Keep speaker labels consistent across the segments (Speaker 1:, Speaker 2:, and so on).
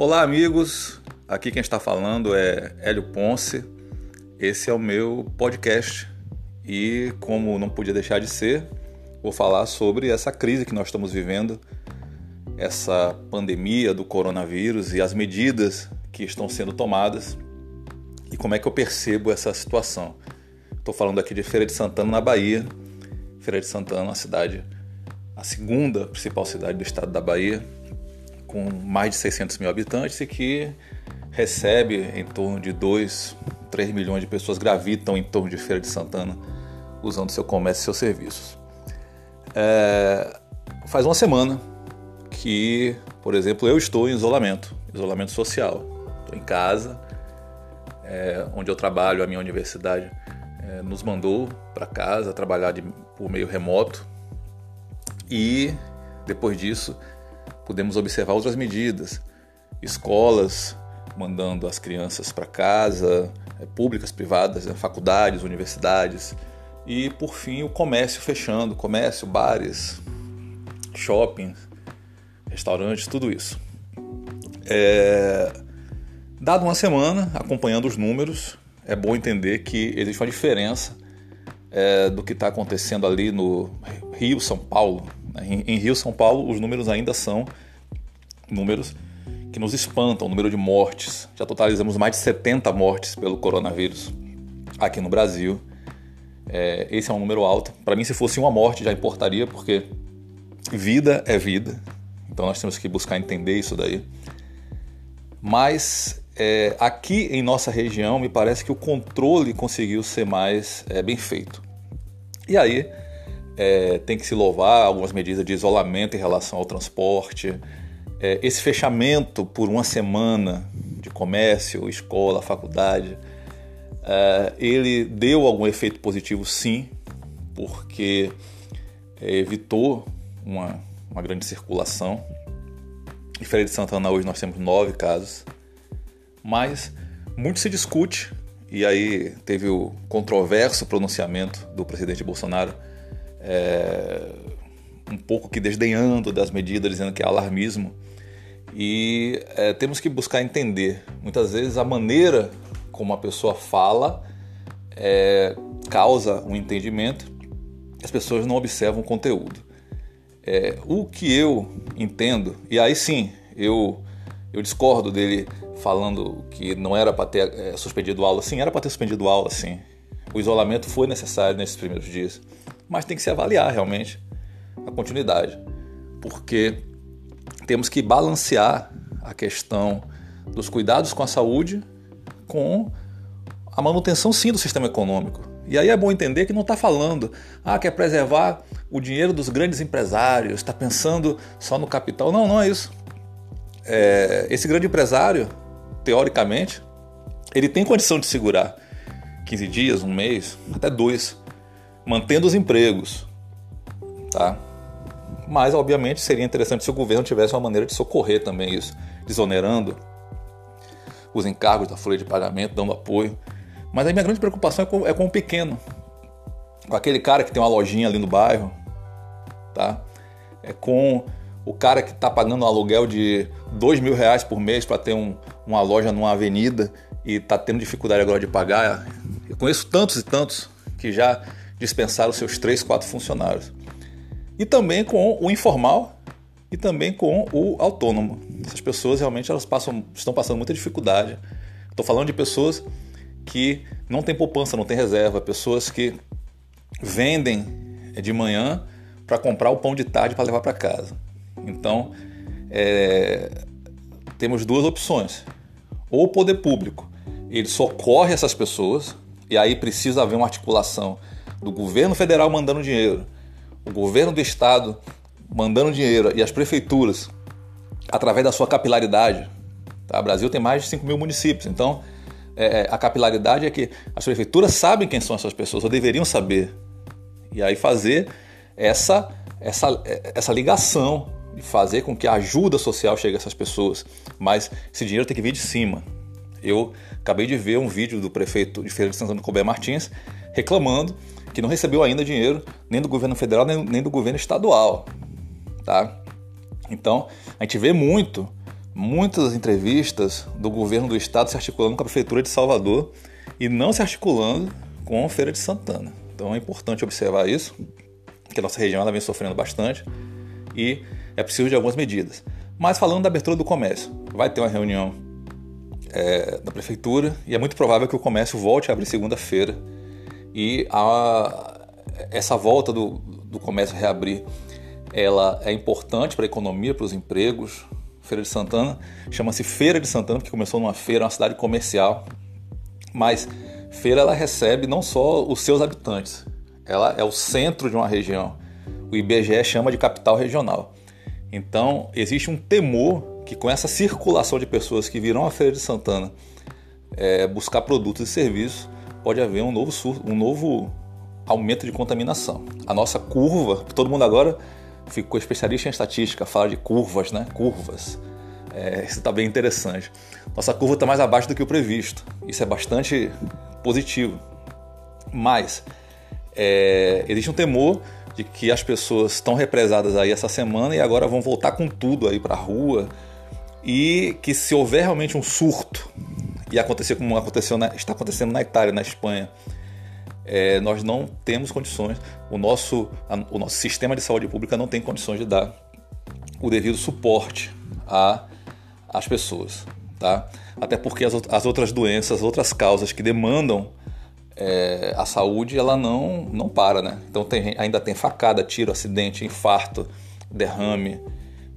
Speaker 1: Olá, amigos. Aqui quem está falando é Hélio Ponce. Esse é o meu podcast e, como não podia deixar de ser, vou falar sobre essa crise que nós estamos vivendo, essa pandemia do coronavírus e as medidas que estão sendo tomadas e como é que eu percebo essa situação. Estou falando aqui de Feira de Santana, na Bahia. Feira de Santana, uma cidade, a segunda principal cidade do estado da Bahia, com mais de 600 mil habitantes e que recebe em torno de 2, 3 milhões de pessoas gravitam em torno de Feira de Santana usando seu comércio e seus serviços. É, faz uma semana que, por exemplo, eu estou em isolamento, isolamento social. Estou em casa, é, onde eu trabalho, a minha universidade é, nos mandou para casa trabalhar de, por meio remoto e depois disso podemos observar outras medidas, escolas mandando as crianças para casa, é, públicas, privadas, né, faculdades, universidades e por fim o comércio fechando, comércio, bares, shoppings, restaurantes, tudo isso. É... Dado uma semana, acompanhando os números, é bom entender que existe uma diferença é, do que está acontecendo ali no Rio, São Paulo. Em, Rio, São Paulo, os números ainda são números que nos espantam, o número de mortes. Já totalizamos mais de 70 mortes pelo coronavírus aqui no Brasil. É, esse é um número alto. Para mim, se fosse uma morte, já importaria, porque vida é vida. Então nós temos que buscar entender isso daí. Mas é, aqui em nossa região, me parece que o controle conseguiu ser mais é, bem feito. E aí, é, tem que se louvar algumas medidas de isolamento em relação ao transporte, é, esse fechamento por uma semana de comércio, escola, faculdade, é, ele deu algum efeito positivo, sim, porque evitou uma, uma grande circulação. Em Feira de Santana hoje nós temos nove casos mas muito se discute, e aí teve o controverso pronunciamento do presidente Bolsonaro, é, um pouco que desdenhando das medidas, dizendo que é alarmismo. E é, temos que buscar entender. Muitas vezes a maneira como a pessoa fala é, causa um entendimento, as pessoas não observam o conteúdo. É, o que eu entendo, e aí sim, eu, eu discordo dele falando que não era para ter é, suspendido aula. Sim, era para ter suspendido aula, sim. O isolamento foi necessário nesses primeiros dias, mas tem que se avaliar realmente a continuidade, porque temos que balancear a questão dos cuidados com a saúde com a manutenção sim do sistema econômico. E aí é bom entender que não está falando, ah, quer preservar o dinheiro dos grandes empresários, está pensando só no capital. Não, não é isso. É, esse grande empresário teoricamente, ele tem condição de segurar 15 dias, um mês, até dois, mantendo os empregos, tá? Mas, obviamente, seria interessante se o governo tivesse uma maneira de socorrer também isso, desonerando os encargos da folha de pagamento, dando apoio. Mas a minha grande preocupação é com, é com o pequeno, com aquele cara que tem uma lojinha ali no bairro, tá? É com o cara que está pagando um aluguel de dois mil reais por mês para ter um, uma loja numa avenida e está tendo dificuldade agora de pagar. Eu conheço tantos e tantos que já dispensaram seus três, quatro funcionários. E também com o informal e também com o autônomo. Essas pessoas realmente elas passam, estão passando muita dificuldade. Estou falando de pessoas que não têm poupança, não têm reserva, pessoas que vendem de manhã para comprar o pão de tarde para levar para casa. Então, é, temos duas opções. Ou o poder público, ele socorre essas pessoas, e aí precisa haver uma articulação do governo federal mandando dinheiro, o governo do estado mandando dinheiro e as prefeituras, através da sua capilaridade. Tá? O Brasil tem mais de 5 mil municípios, então é, é, a capilaridade é que as prefeituras sabem quem são essas pessoas, ou deveriam saber. E aí fazer essa, essa, essa ligação e fazer com que a ajuda social chegue a essas pessoas. Mas esse dinheiro tem que vir de cima. Eu acabei de ver um vídeo do prefeito de Feira de Santana, Colbert Martins, reclamando que não recebeu ainda dinheiro nem do governo federal nem do governo estadual. Tá? Então, a gente vê muito, muitas entrevistas do governo do estado se articulando com a prefeitura de Salvador e não se articulando com a Feira de Santana. Então é importante observar isso, que a nossa região ela vem sofrendo bastante e é preciso de algumas medidas. Mas falando da abertura do comércio, vai ter uma reunião é, da prefeitura e é muito provável que o comércio volte a abrir segunda-feira e a, essa volta do, do comércio reabrir ela é importante para a economia, para os empregos. Feira de Santana chama-se Feira de Santana porque começou numa feira, uma cidade comercial, mas feira ela recebe não só os seus habitantes, ela é o centro de uma região. O IBGE chama de capital regional. Então existe um temor que com essa circulação de pessoas que virão à Feira de Santana é, buscar produtos e serviços, pode haver um novo, um novo aumento de contaminação. A nossa curva, todo mundo agora ficou especialista em estatística, fala de curvas, né? Curvas. É, isso está bem interessante. Nossa curva está mais abaixo do que o previsto. Isso é bastante positivo. Mas é, existe um temor de que as pessoas estão represadas aí essa semana e agora vão voltar com tudo aí para a rua e que se houver realmente um surto e acontecer como aconteceu na, está acontecendo na Itália, na Espanha, é, nós não temos condições, o nosso, a, o nosso sistema de saúde pública não tem condições de dar o devido suporte às pessoas. Tá? Até porque as, as outras doenças, as outras causas que demandam é, a saúde, ela não, não para. Né? Então tem, ainda tem facada, tiro, acidente, infarto, derrame.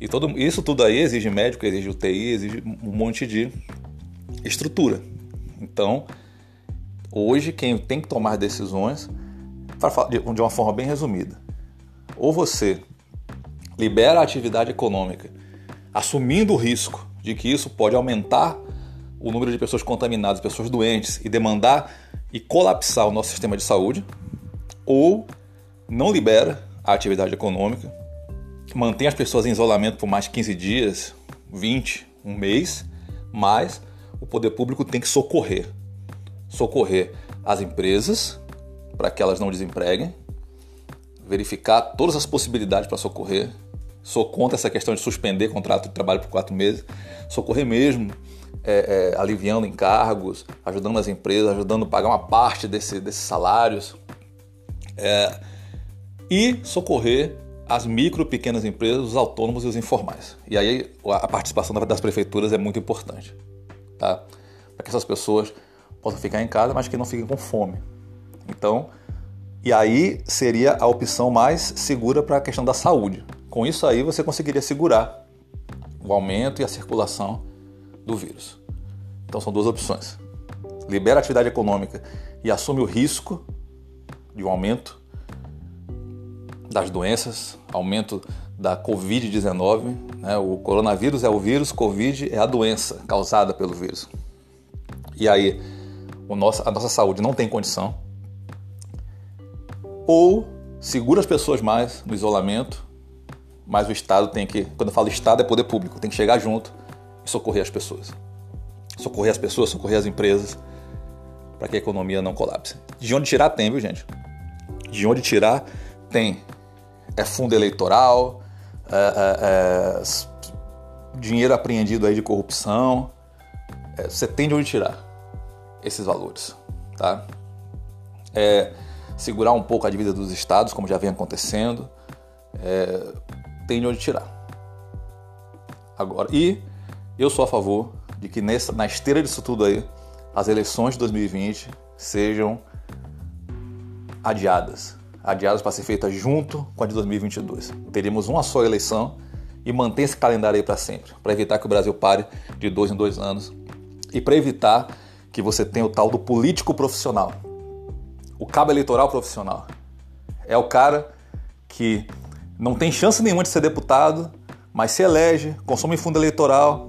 Speaker 1: E todo, isso tudo aí exige médico, exige UTI, exige um monte de estrutura. Então, Hoje, quem tem que tomar decisões, para falar de uma forma bem resumida, ou você libera a atividade econômica, assumindo o risco de que isso pode aumentar o número de pessoas contaminadas, pessoas doentes e demandar e colapsar o nosso sistema de saúde, ou não libera a atividade econômica, mantém as pessoas em isolamento por mais de 15 dias, 20, um mês, mas o poder público tem que socorrer socorrer as empresas para que elas não desempreguem, verificar todas as possibilidades para socorrer. Sou contra essa questão de suspender contrato de trabalho por quatro meses, socorrer mesmo, é, é, aliviando encargos, ajudando as empresas, ajudando a pagar uma parte desse, desses salários. É, e socorrer as micro, pequenas empresas, os autônomos e os informais. E aí a participação das prefeituras é muito importante, tá? Para que essas pessoas possam ficar em casa, mas que não fiquem com fome. Então, e aí seria a opção mais segura para a questão da saúde. Com isso aí você conseguiria segurar o aumento e a circulação do vírus. Então são duas opções. Libera a atividade econômica e assume o risco de um aumento das doenças, aumento da Covid-19. Né? O coronavírus é o vírus, Covid é a doença causada pelo vírus. E aí, nosso, a nossa saúde não tem condição, ou segura as pessoas mais no isolamento, mas o Estado tem que, quando eu falo Estado é poder público, tem que chegar junto e socorrer as pessoas. Socorrer as pessoas, socorrer as empresas, para que a economia não colapse. De onde tirar tem, viu gente? De onde tirar tem. É fundo eleitoral, é, é, é, dinheiro apreendido aí de corrupção. É, você tem de onde tirar esses valores, tá? É, segurar um pouco a dívida dos estados, como já vem acontecendo, tem de onde tirar. Agora, e eu sou a favor de que nessa, na esteira disso tudo aí, as eleições de 2020 sejam adiadas. Adiadas para ser feitas junto com a de 2022. Teríamos uma só eleição e manter esse calendário aí para sempre, para evitar que o Brasil pare de dois em dois anos e para evitar que você tem o tal do político profissional, o cabo eleitoral profissional. É o cara que não tem chance nenhuma de ser deputado, mas se elege, consome fundo eleitoral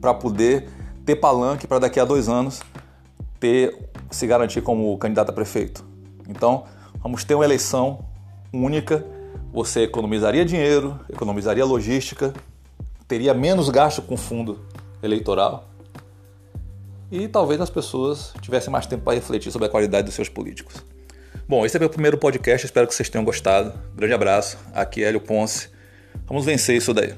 Speaker 1: para poder ter palanque para daqui a dois anos ter se garantir como candidato a prefeito. Então, vamos ter uma eleição única. Você economizaria dinheiro, economizaria logística, teria menos gasto com fundo eleitoral e talvez as pessoas tivessem mais tempo para refletir sobre a qualidade dos seus políticos. Bom, esse é meu primeiro podcast, espero que vocês tenham gostado. Grande abraço, aqui é Hélio Ponce. Vamos vencer isso daí.